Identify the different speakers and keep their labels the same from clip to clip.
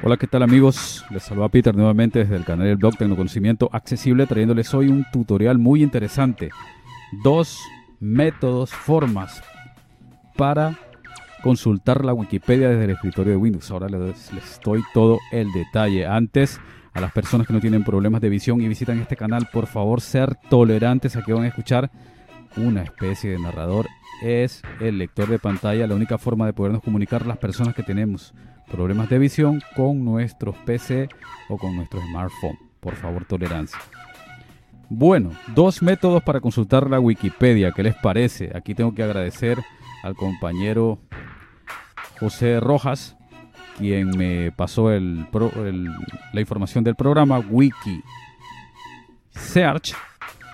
Speaker 1: Hola, ¿qué tal amigos? Les saluda Peter nuevamente desde el canal del blog Tecnoconocimiento Accesible, trayéndoles hoy un tutorial muy interesante. Dos métodos, formas para consultar la Wikipedia desde el escritorio de Windows. Ahora les, les doy todo el detalle. Antes, a las personas que no tienen problemas de visión y visitan este canal, por favor, ser tolerantes a que van a escuchar una especie de narrador. Es el lector de pantalla la única forma de podernos comunicar las personas que tenemos problemas de visión con nuestros PC o con nuestro smartphone. Por favor, tolerancia. Bueno, dos métodos para consultar la Wikipedia. ¿Qué les parece? Aquí tengo que agradecer al compañero José Rojas, quien me pasó el, la información del programa Wiki Search.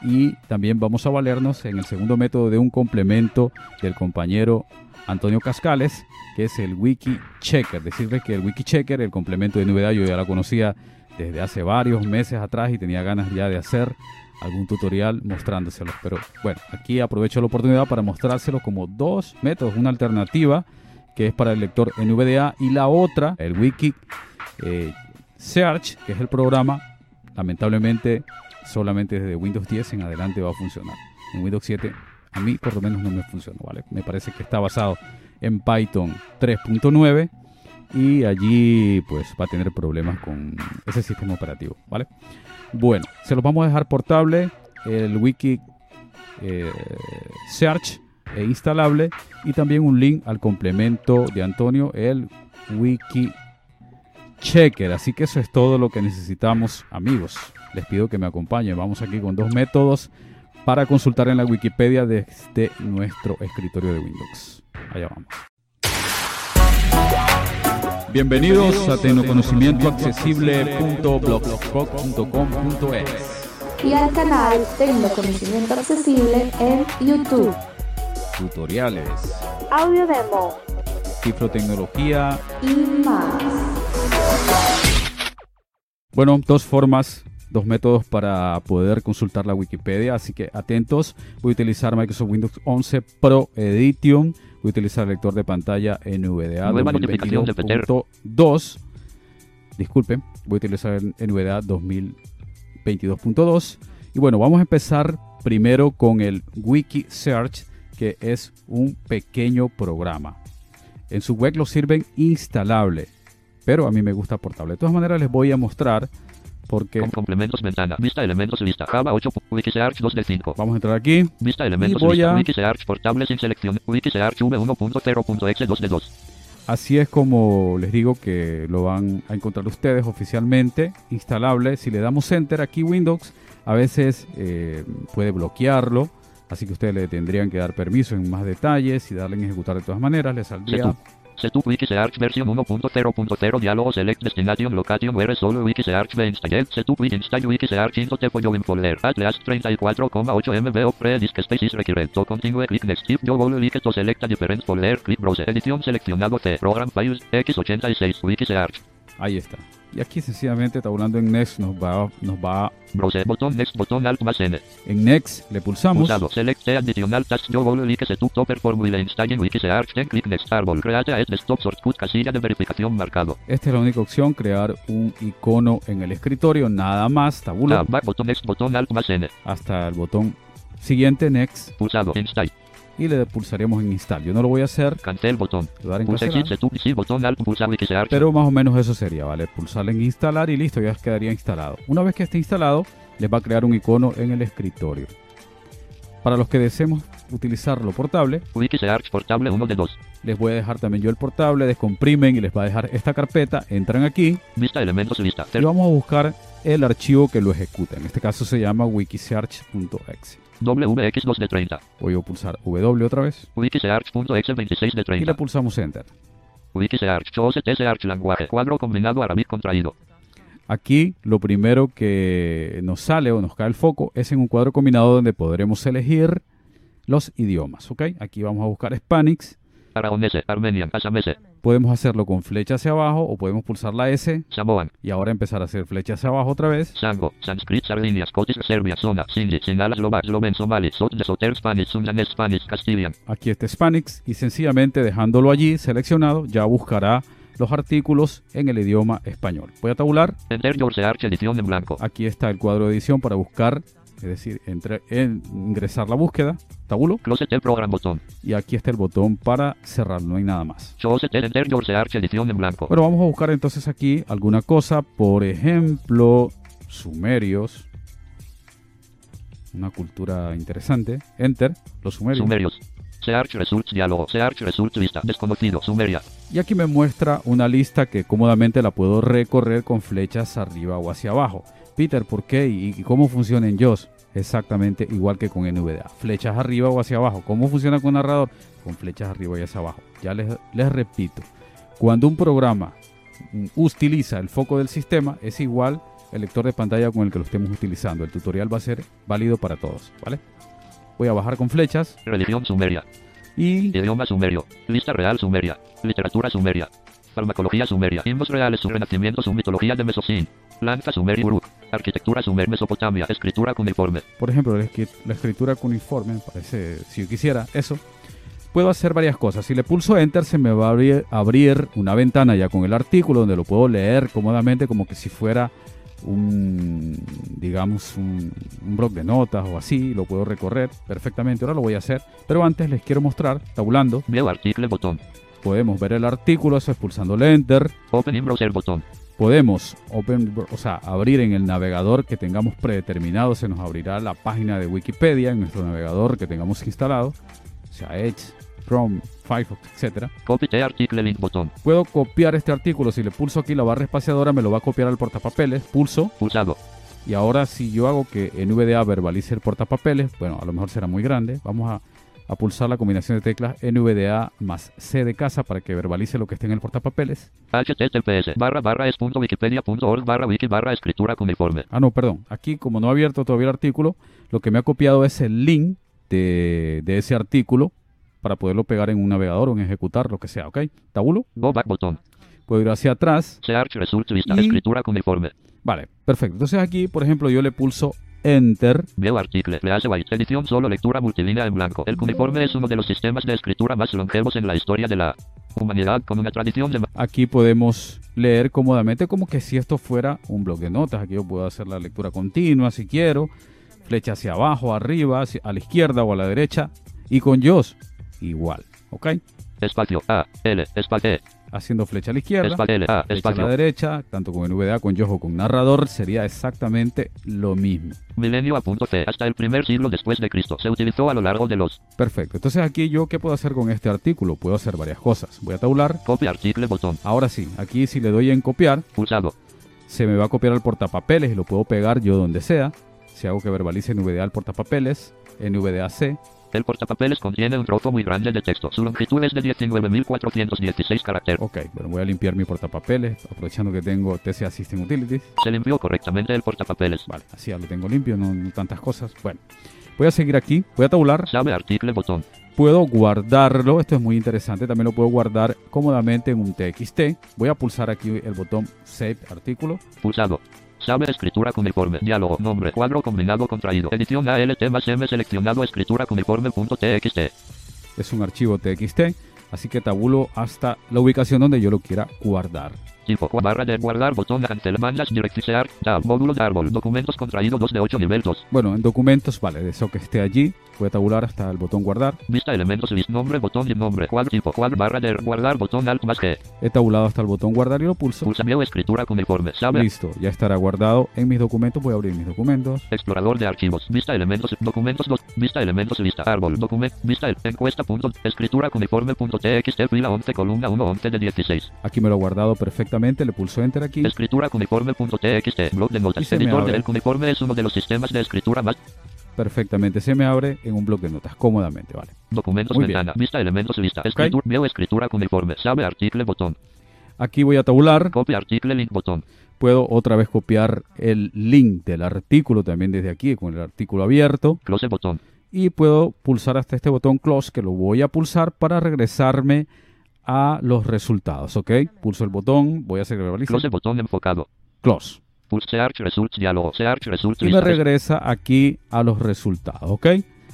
Speaker 1: Y también vamos a valernos en el segundo método de un complemento del compañero Antonio Cascales, que es el Wiki Checker. Decirles que el Wiki Checker, el complemento de novedad, yo ya la conocía desde hace varios meses atrás y tenía ganas ya de hacer algún tutorial mostrándoselos. Pero bueno, aquí aprovecho la oportunidad para mostrárselos como dos métodos, una alternativa que es para el lector NVDA y la otra, el Wiki eh, Search, que es el programa, lamentablemente solamente desde Windows 10 en adelante va a funcionar. En Windows 7 a mí por lo menos no me funcionó, ¿vale? Me parece que está basado en Python 3.9 y allí pues va a tener problemas con ese sistema operativo, ¿vale? Bueno, se los vamos a dejar portable, el wiki eh, search e instalable y también un link al complemento de Antonio, el wiki checker. Así que eso es todo lo que necesitamos, amigos. Les pido que me acompañen. Vamos aquí con dos métodos para consultar en la Wikipedia desde nuestro escritorio de Windows. Allá vamos. Bienvenidos a tecnoconocimientoaccesible.blogspot.com.es
Speaker 2: y al canal Tecnoconocimiento Accesible en YouTube.
Speaker 1: Tutoriales,
Speaker 2: audio demo,
Speaker 1: cifrotecnología
Speaker 2: y más.
Speaker 1: Bueno, dos formas dos métodos para poder consultar la Wikipedia, así que atentos. Voy a utilizar Microsoft Windows 11 Pro Edition, voy a utilizar el lector de pantalla NVDA 2022.2. Disculpen, voy a utilizar NVDA 2022.2. Y bueno, vamos a empezar primero con el Wiki Search, que es un pequeño programa. En su web lo sirven instalable, pero a mí me gusta portable. De todas maneras les voy a mostrar porque
Speaker 3: con complementos ventana, vista elementos lista, Java 8, Wikisearch 2 de 5.
Speaker 1: Vamos a entrar aquí.
Speaker 3: Vista elementos y voy lista, a... Wikisearch portable sin selección, Wikisearch v1.0.exe 2 de 2.
Speaker 1: Así es como les digo que lo van a encontrar ustedes oficialmente instalable. Si le damos enter aquí Windows, a veces eh, puede bloquearlo. Así que ustedes le tendrían que dar permiso en más detalles y darle en ejecutar de todas maneras. Le saldría
Speaker 3: Setup Wikisearch versión 1.0.0 diálogo select destination location where solo Wikisearch be installed Setup with install Wikisearch into the follow folder at last 34,8 MB of pre disk space is required to continue click next. If you will like to select a different folder click browse edición seleccionado C program files x86 Wikisearch.
Speaker 1: Ahí está y aquí sencillamente tabulando en Next nos va, nos va
Speaker 3: Browser, botón Next, botón Alt más N.
Speaker 1: En Next le pulsamos.
Speaker 3: Pulsado, Select Additional Task Yo Google Like Setup Topper Formula Installing Wikisearch Then Click Next Árbol Create a Desktop Shortcut Casilla de verificación marcado.
Speaker 1: Esta es la única opción, crear un icono en el escritorio, nada más, tabula.
Speaker 3: Back, botón Next, botón Alt más N.
Speaker 1: Hasta el botón siguiente, Next.
Speaker 3: Pulsado, Install
Speaker 1: y le pulsaríamos en install. Yo no lo voy a hacer.
Speaker 3: Cancel botón. Pulse sí, botón alt, pulsar Wikisearch.
Speaker 1: Pero más o menos eso sería, ¿vale? Pulsar en instalar y listo, ya quedaría instalado. Una vez que esté instalado, les va a crear un icono en el escritorio. Para los que deseemos utilizarlo portable,
Speaker 3: Wikisearch portable 1 de 2.
Speaker 1: Les voy a dejar también yo el portable, descomprimen y les va a dejar esta carpeta. Entran aquí.
Speaker 3: Vista elementos lista.
Speaker 1: Y vamos a buscar el archivo que lo ejecuta. En este caso se llama wikisearch.exe.
Speaker 3: WX2 de 30.
Speaker 1: Voy a pulsar W otra vez.
Speaker 3: Wikisearch.exe 26 de 30.
Speaker 1: Y le pulsamos Enter.
Speaker 3: Wikisearch, Chose Search lenguaje, cuadro combinado Arabic contraído.
Speaker 1: Aquí lo primero que nos sale o nos cae el foco es en un cuadro combinado donde podremos elegir los idiomas. ¿ok? Aquí vamos a buscar Spanish.
Speaker 3: Aragonese, Armenian, Asamese.
Speaker 1: Podemos hacerlo con flecha hacia abajo o podemos pulsar la S.
Speaker 3: Samoan.
Speaker 1: Y ahora empezar a hacer flecha hacia abajo otra vez.
Speaker 3: Sango, Sanskrit, Sardinia, Scottish, Serbia, Zona, Sindhi, Sinhala, Slovak, Sloven, Somali, Sot, Soter, Spanish, Sundanese, Spanish, Castilian.
Speaker 1: Aquí está Spanish y sencillamente dejándolo allí seleccionado ya buscará los artículos en el idioma español. Voy a tabular.
Speaker 3: Enter your search edición en blanco.
Speaker 1: Aquí está el cuadro de edición para buscar, es decir, entre, en- ingresar la búsqueda. Tabulo.
Speaker 3: Close el program botón.
Speaker 1: Y aquí está el botón para cerrar, no hay nada más.
Speaker 3: Show set enter your search edición en blanco.
Speaker 1: Bueno, vamos a buscar entonces aquí alguna cosa, por ejemplo, sumerios. Una cultura interesante. Enter, los sumerios.
Speaker 3: Sumerios. Search results diálogo. Search results vista. Desconocido. Sumeria.
Speaker 1: Y aquí me muestra una lista que cómodamente la puedo recorrer con flechas arriba o hacia abajo. Peter, ¿por qué y y cómo funciona en JOS? Exactamente igual que con NVDA. Flechas arriba o hacia abajo. ¿Cómo funciona con narrador? Con flechas arriba y hacia abajo. Ya les, les repito. Cuando un programa utiliza el foco del sistema, es igual el lector de pantalla con el que lo estemos utilizando. El tutorial va a ser válido para todos. ¿vale? Voy a bajar con flechas
Speaker 3: Religión sumeria.
Speaker 1: y
Speaker 3: Idioma sumerio. Lista real sumeria. Literatura sumeria. Farmacología sumeria. Himnos reales su renacimiento su mitología de Mesocín. Lanza sumerio Uruk. Arquitectura sumer Mesopotamia. Escritura cuneiforme.
Speaker 1: por ejemplo, la, escri- la escritura cuneiforme, me parece, si yo quisiera eso, puedo hacer varias cosas. Si le pulso Enter, se me va a abrir, abrir una ventana ya con el artículo donde lo puedo leer cómodamente, como que si fuera un, digamos, un, un blog de notas o así, lo puedo recorrer perfectamente. Ahora lo voy a hacer, pero antes les quiero mostrar, tabulando,
Speaker 3: View article botón.
Speaker 1: Podemos ver el artículo, eso es pulsándole Enter.
Speaker 3: Open in browser botón.
Speaker 1: Podemos open, o sea, abrir en el navegador que tengamos predeterminado, se nos abrirá la página de Wikipedia en nuestro navegador que tengamos instalado, sea Edge, Chrome, Firefox,
Speaker 3: the article botón.
Speaker 1: Puedo copiar este artículo, si le pulso aquí la barra espaciadora me lo va a copiar al portapapeles, pulso
Speaker 3: Pulsado.
Speaker 1: y ahora si yo hago que NVDA verbalice el portapapeles, bueno, a lo mejor será muy grande, vamos a, a pulsar la combinación de teclas NVDA más C de casa para que verbalice lo que esté en el portapapeles.
Speaker 3: https barra barra es punto wikipedia punto org barra wiki barra escritura cuneiforme.
Speaker 1: Ah, no, perdón. Aquí, como no he abierto todavía el artículo, lo que me ha copiado es el link de, de ese artículo para poderlo pegar en un navegador o en ejecutar, lo que sea, ¿ok? Tabulo.
Speaker 3: Go back botón.
Speaker 1: Puedo ir hacia atrás.
Speaker 3: Search results vista.
Speaker 1: Y-
Speaker 3: Escritura cuneiforme.
Speaker 1: Vale, perfecto. Entonces aquí, por ejemplo, yo le pulso Enter.
Speaker 3: View article. Lease White. Edición solo lectura multilínea en blanco. El cuneiforme es uno de los sistemas de escritura más longevos en la historia de la humanidad con una tradición de
Speaker 1: Aquí podemos leer cómodamente como que si esto fuera un blog de notas. Aquí yo puedo hacer la lectura continua si quiero. Flecha hacia abajo, arriba, hacia- a la izquierda o a la derecha. Y con JOS, igual, ¿ok?
Speaker 3: espacio A L espacio E
Speaker 1: Haciendo flecha a la izquierda.
Speaker 3: espacio L A
Speaker 1: flecha a la derecha, tanto con NVDA, con Yoho, con narrador, sería exactamente lo mismo.
Speaker 3: milenio a punto C hasta el primer siglo después de Cristo se utilizó a lo largo de los
Speaker 1: Perfecto. Entonces aquí yo, ¿qué puedo hacer con este artículo? Puedo hacer varias cosas. Voy a tabular.
Speaker 3: copy article botón
Speaker 1: Ahora sí, aquí si le doy en copiar,
Speaker 3: pulsado
Speaker 1: se me va a copiar al portapapeles y lo puedo pegar yo donde sea. Si hago que verbalice NVDA al portapapeles, NVDA C,
Speaker 3: el portapapeles contiene un trozo muy grande de texto su longitud es de 19.416 caracteres
Speaker 1: ok, bueno, voy a limpiar mi portapapeles, aprovechando que tengo TCA System Utilities.
Speaker 3: se limpió correctamente el portapapeles
Speaker 1: Vale, así ya lo tengo limpio, no, no tantas cosas. Bueno, voy a seguir aquí, voy a tabular.
Speaker 3: sabe article botón
Speaker 1: Puedo guardarlo, esto es muy interesante, también lo puedo guardar cómodamente en un TXT. Voy a pulsar aquí el botón Save Artículo.
Speaker 3: pulsado Sabe escritura cuneiforme. Diálogo. Nombre. Cuadro combinado contraído. Edición ALT más M seleccionado escritura cuneiforme.txt.
Speaker 1: Es un archivo TXT, así que tabulo hasta la ubicación donde yo lo quiera guardar.
Speaker 3: Tipo. Barra de guardar. Botón cancel. Mandas directicear. Tab. Módulo de árbol. Documentos contraído 2 de 8 nivel 2.
Speaker 1: Bueno, en documentos, vale, de eso que esté allí, voy a tabular hasta el botón guardar.
Speaker 3: Vista elementos list. Nombre. Botón y nombre. Cuadro tipo. Cuadro. Barra de guardar. Botón alt más G.
Speaker 1: He tabulado hasta el botón guardar y lo pulso.
Speaker 3: Pulsa view escritura cuneiforme. Sabe.
Speaker 1: Listo, ya estará guardado en mis documentos. Voy a abrir mis documentos.
Speaker 3: Explorador de archivos. Vista elementos. Documentos 2. Vista elementos lista. Árbol. Documento. Vista el, encuesta. Punto. Escritura cuneiforme.txt. Fila 11. Columna 1. 11 de 16.
Speaker 1: Aquí me lo he guardado perfectamente, le pulso enter aquí.
Speaker 3: Escritura cuneiforme.txt. Blog de notas. Editor del cuneiforme es uno de los sistemas de escritura más.
Speaker 1: Perfectamente, se me abre en un bloc de notas, cómodamente, vale.
Speaker 3: Documentos
Speaker 1: Muy bien.
Speaker 3: ventana. Vista elementos lista. Escritura. Veo escritura cuneiforme. Sabe article botón.
Speaker 1: Aquí voy a tabular,
Speaker 3: Copy article link botón.
Speaker 1: puedo otra vez copiar el link del artículo también desde aquí con el artículo abierto
Speaker 3: Close botón.
Speaker 1: y puedo pulsar hasta este botón close que lo voy a pulsar para regresarme a los resultados, ¿ok? Pulso el botón, voy a hacer que verbalice.
Speaker 3: Close botón enfocado.
Speaker 1: Close.
Speaker 3: Pulse search results diálogo. Search results
Speaker 1: Y me regresa aquí a los resultados, ¿ok?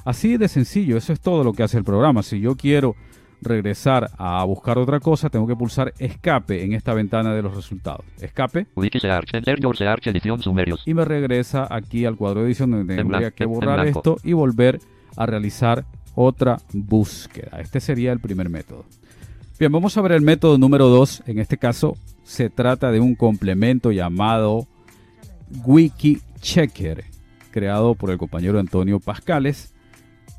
Speaker 1: Así de sencillo, eso es todo lo que hace el programa. Si yo quiero regresar a buscar otra cosa, tengo que pulsar escape en esta ventana de los resultados. Escape
Speaker 3: Wikisearch, Enter Your Search Edición Sumerios.
Speaker 1: y me regresa aquí al cuadro de edición donde
Speaker 3: En
Speaker 1: tendría
Speaker 3: blanco,
Speaker 1: que borrar esto y volver a realizar otra búsqueda. Este sería el primer método. Bien, vamos a ver el método número 2. En este caso se trata de un complemento llamado Wiki Checker, creado por el compañero Antonio Pascales.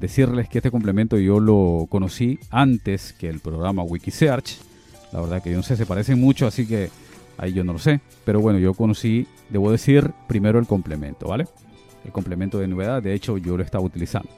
Speaker 1: Decirles que este complemento yo lo conocí antes que el programa Wikisearch. La verdad que yo no sé, se parecen mucho, así que ahí yo no lo sé. Pero bueno, yo conocí, debo decir, primero el complemento, ¿vale? El complemento de novedad, de hecho yo lo estaba utilizando.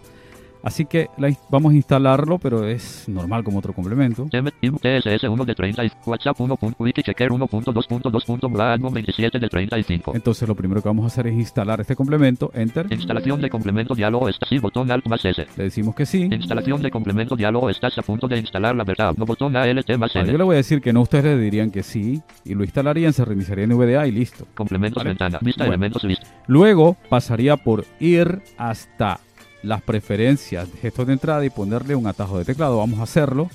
Speaker 1: Así que la vamos a instalarlo, pero es normal como otro complemento.
Speaker 3: M, IM, TSS 1 de 30, y WhatsApp 1. Wikichecker 1.2.2. Bla, Admin 27 de 35.
Speaker 1: Entonces lo primero que vamos a hacer es instalar este complemento, enter.
Speaker 3: Instalación de complemento diálogo está sí, botón Alt más S.
Speaker 1: Le decimos que sí.
Speaker 3: Instalación de complemento diálogo estás a punto de instalar la verdad. No botón ALT más
Speaker 1: Vale, yo
Speaker 3: N.
Speaker 1: le voy a decir que no, ustedes le dirían que sí y lo instalarían, se reiniciaría en VDA y listo.
Speaker 3: Complementos
Speaker 1: Vale.
Speaker 3: ventana. Vista
Speaker 1: Bueno.
Speaker 3: elementos list.
Speaker 1: Luego pasaría por ir hasta las preferencias de gestos de entrada y ponerle un atajo de teclado. Vamos a hacerlo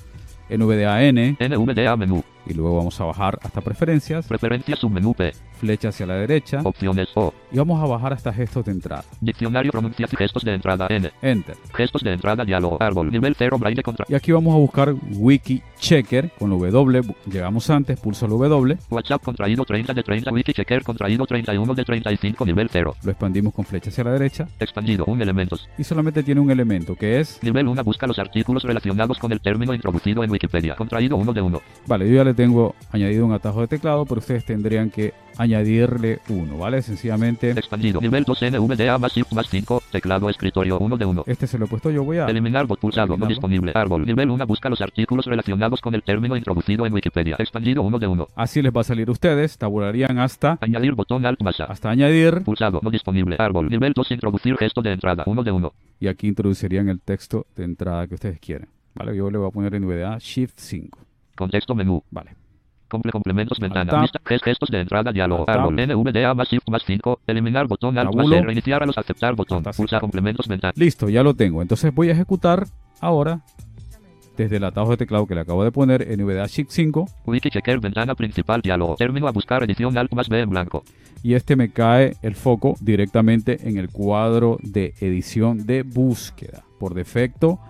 Speaker 1: en VDA N
Speaker 3: NVDA menú.
Speaker 1: Y luego vamos a bajar hasta preferencias,
Speaker 3: Preferencias submenú P.
Speaker 1: flecha hacia la derecha
Speaker 3: Opciones O.
Speaker 1: y vamos a bajar hasta gestos de entrada.
Speaker 3: Diccionario pronunciación gestos de entrada N.
Speaker 1: Enter.
Speaker 3: Gestos de entrada diálogo. Árbol. Nivel 0 braille contra.
Speaker 1: Y aquí vamos a buscar Wiki Checker con W. Llegamos antes, pulso el W,
Speaker 3: WhatsApp contraído 30 de 30. Wikichecker contraído 31 de 35 nivel 0.
Speaker 1: lo expandimos con flecha hacia la derecha
Speaker 3: Expandido. Un elementos.
Speaker 1: y solamente tiene un elemento que es,
Speaker 3: Nivel 1 busca los artículos relacionados con el término introducido en Wikipedia. Contraído 1 de 1.
Speaker 1: vale, yo ya le tengo añadido un atajo de teclado, pero ustedes tendrían que añadirle uno, ¿vale? Sencillamente,
Speaker 3: Expandido. Nivel 2 NVDA más más 5. Teclado escritorio 1 de 1.
Speaker 1: este se lo he puesto yo, voy a...
Speaker 3: Eliminar bot pulsado no disponible. Árbol. Nivel 1 busca los artículos relacionados con el término introducido en Wikipedia. Expandido 1 de 1.
Speaker 1: Así les va a salir a ustedes, tabularían hasta,
Speaker 3: Añadir botón Alt más A.
Speaker 1: hasta añadir
Speaker 3: Pulsado no disponible. Árbol. Nivel 2 introducir gesto de entrada 1 de 1.
Speaker 1: y aquí introducirían el texto de entrada que ustedes quieren, ¿vale? Yo le voy a poner en VDA Shift 5,
Speaker 3: Contexto menú.
Speaker 1: ¿vale?
Speaker 3: Comple complementos ventana. Ges- gestos de entrada diálogo. Árbol. NVDA más Shift más 5. Eliminar botón Alt más
Speaker 1: Tabulo.
Speaker 3: C. Reiniciar a los aceptar botón. Pulsa complementos ventana.
Speaker 1: Listo, ya lo tengo. Entonces voy a ejecutar ahora desde el atajo de teclado que le acabo de poner en VDA Shift 5
Speaker 3: Wikichecker ventana principal diálogo. Término a buscar edición Alt más B en blanco.
Speaker 1: y este me cae el foco directamente en el cuadro de edición de búsqueda. Por defecto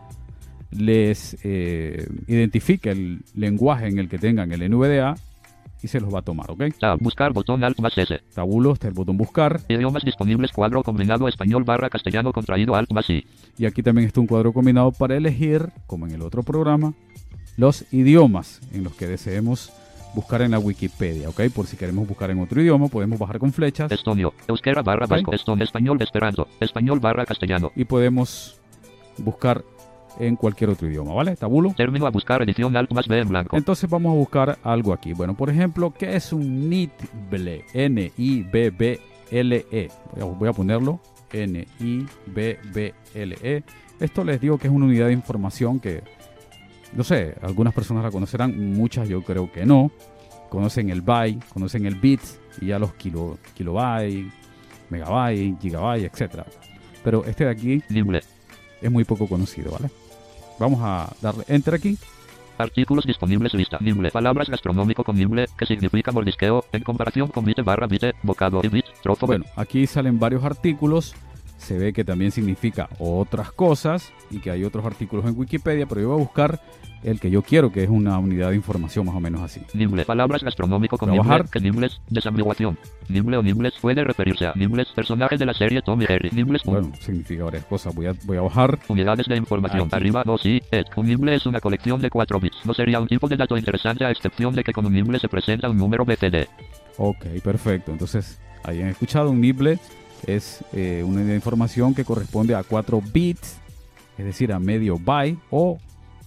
Speaker 1: les eh, identifica el lenguaje en el que tengan el NVDA y se los va a tomar, ¿ok?
Speaker 3: Tab. Buscar botón Alt más S.
Speaker 1: Tabulo, está el botón buscar
Speaker 3: Idiomas disponibles cuadro combinado español barra castellano contraído Alt más I.
Speaker 1: y aquí también está un cuadro combinado para elegir, como en el otro programa, los idiomas en los que deseemos buscar en la Wikipedia, ¿ok? Por si queremos buscar en otro idioma, podemos bajar con flechas
Speaker 3: Estonio. Euskera barra vasco. Eston. Español esperanto. Español barra castellano.
Speaker 1: y podemos buscar en cualquier otro idioma, ¿vale? Tabulo.
Speaker 3: Término a buscar edición Alt más B en blanco.
Speaker 1: Entonces vamos a buscar algo aquí. Bueno, por ejemplo, ¿qué es un NIBBLE? N-I-B-B-L-E. Voy a, ponerlo. N-I-B-B-L-E. Esto les digo que es una unidad de información que, no sé, algunas personas la conocerán, muchas yo creo que no. Conocen el byte, conocen el bit y ya los kilo, kilobyte, megabyte, gigabyte, etcétera. Pero este de aquí
Speaker 3: Nible.
Speaker 1: es muy poco conocido, ¿vale? Vamos a darle enter aquí.
Speaker 3: Artículos disponibles lista. Nible. Palabras gastronómico con nible, que significa mordisqueo, en comparación con bite barra bite, bocado y bit, trozo.
Speaker 1: Bueno, aquí salen varios artículos. Se ve que también significa otras cosas y que hay otros artículos en Wikipedia, pero yo voy a buscar el que yo quiero, que es una unidad de información más o menos así.
Speaker 3: Nible. Palabras gastronómico con
Speaker 1: Trabajar.
Speaker 3: nible, que nibles, desambiguación. Nible o nibles puede referirse a nibles, personajes de la serie Tom y Jerry. Nibles, un-
Speaker 1: Bueno, significa varias cosas. Voy a, voy a bajar.
Speaker 3: Unidades de información.
Speaker 1: Aquí.
Speaker 3: Arriba, no, sí, et. Un nible es una colección de 4 bits. No sería un tipo de dato interesante a excepción de que con un nible se presenta un número BCD.
Speaker 1: Ok, perfecto. Entonces, hayan escuchado, un nibble es eh, una información que corresponde a 4 bits, es decir, a medio byte o,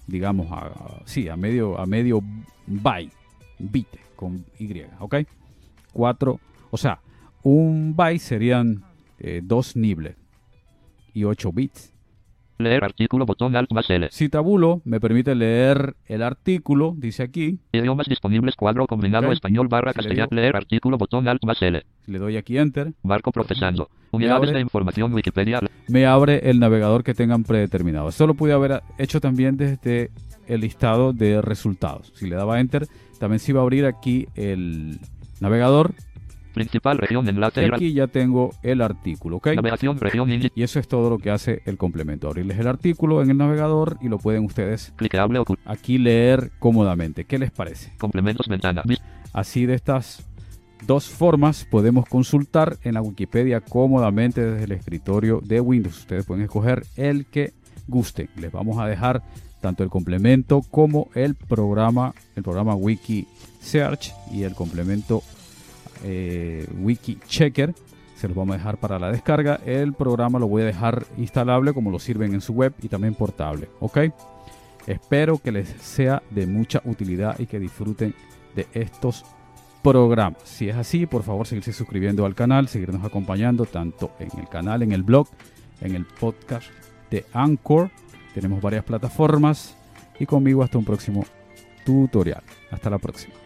Speaker 1: digamos, a, a- sí, a medio, a medio byte, bit con Y, ¿ok? 4, o sea, un byte serían 2 nibbles y 8 bits.
Speaker 3: Leer artículo, botón Alt más L.
Speaker 1: Si tabulo me permite leer el artículo, dice aquí,
Speaker 3: Idiomas disponibles cuadro combinado
Speaker 1: Ok.
Speaker 3: español barra
Speaker 1: Si le
Speaker 3: castellano.
Speaker 1: digo-
Speaker 3: Leer artículo, botón Alt más L.
Speaker 1: le doy aquí enter,
Speaker 3: Barco procesando. Unidades
Speaker 1: abre.
Speaker 3: de información Wikipedia.
Speaker 1: me abre el navegador que tengan predeterminado. Esto lo pude haber hecho también desde el listado de resultados. Si le daba enter, también se iba a abrir aquí el navegador
Speaker 3: Principal región
Speaker 1: y
Speaker 3: enlace.
Speaker 1: aquí ya tengo el artículo, ¿ok?
Speaker 3: Navegación región.
Speaker 1: Y eso es todo lo que hace el complemento. Abrirles el artículo en el navegador y lo pueden ustedes aquí leer cómodamente. ¿Qué les parece?
Speaker 3: Complementos ventana.
Speaker 1: Así de estas dos formas podemos consultar en la Wikipedia cómodamente desde el escritorio de Windows. Ustedes pueden escoger el que gusten. Les vamos a dejar tanto el complemento como el programa, el programa Wiki Search y el complemento eh, Wiki Checker. Se los vamos a dejar para la descarga. El programa lo voy a dejar instalable como lo sirven en su web y también portable. ¿Ok? Espero que les sea de mucha utilidad y que disfruten de estos programas. Si es así, por favor, seguirse suscribiendo al canal, seguirnos acompañando tanto en el canal, en el blog, en el podcast de Anchor. Tenemos varias plataformas y conmigo hasta un próximo tutorial. Hasta la próxima.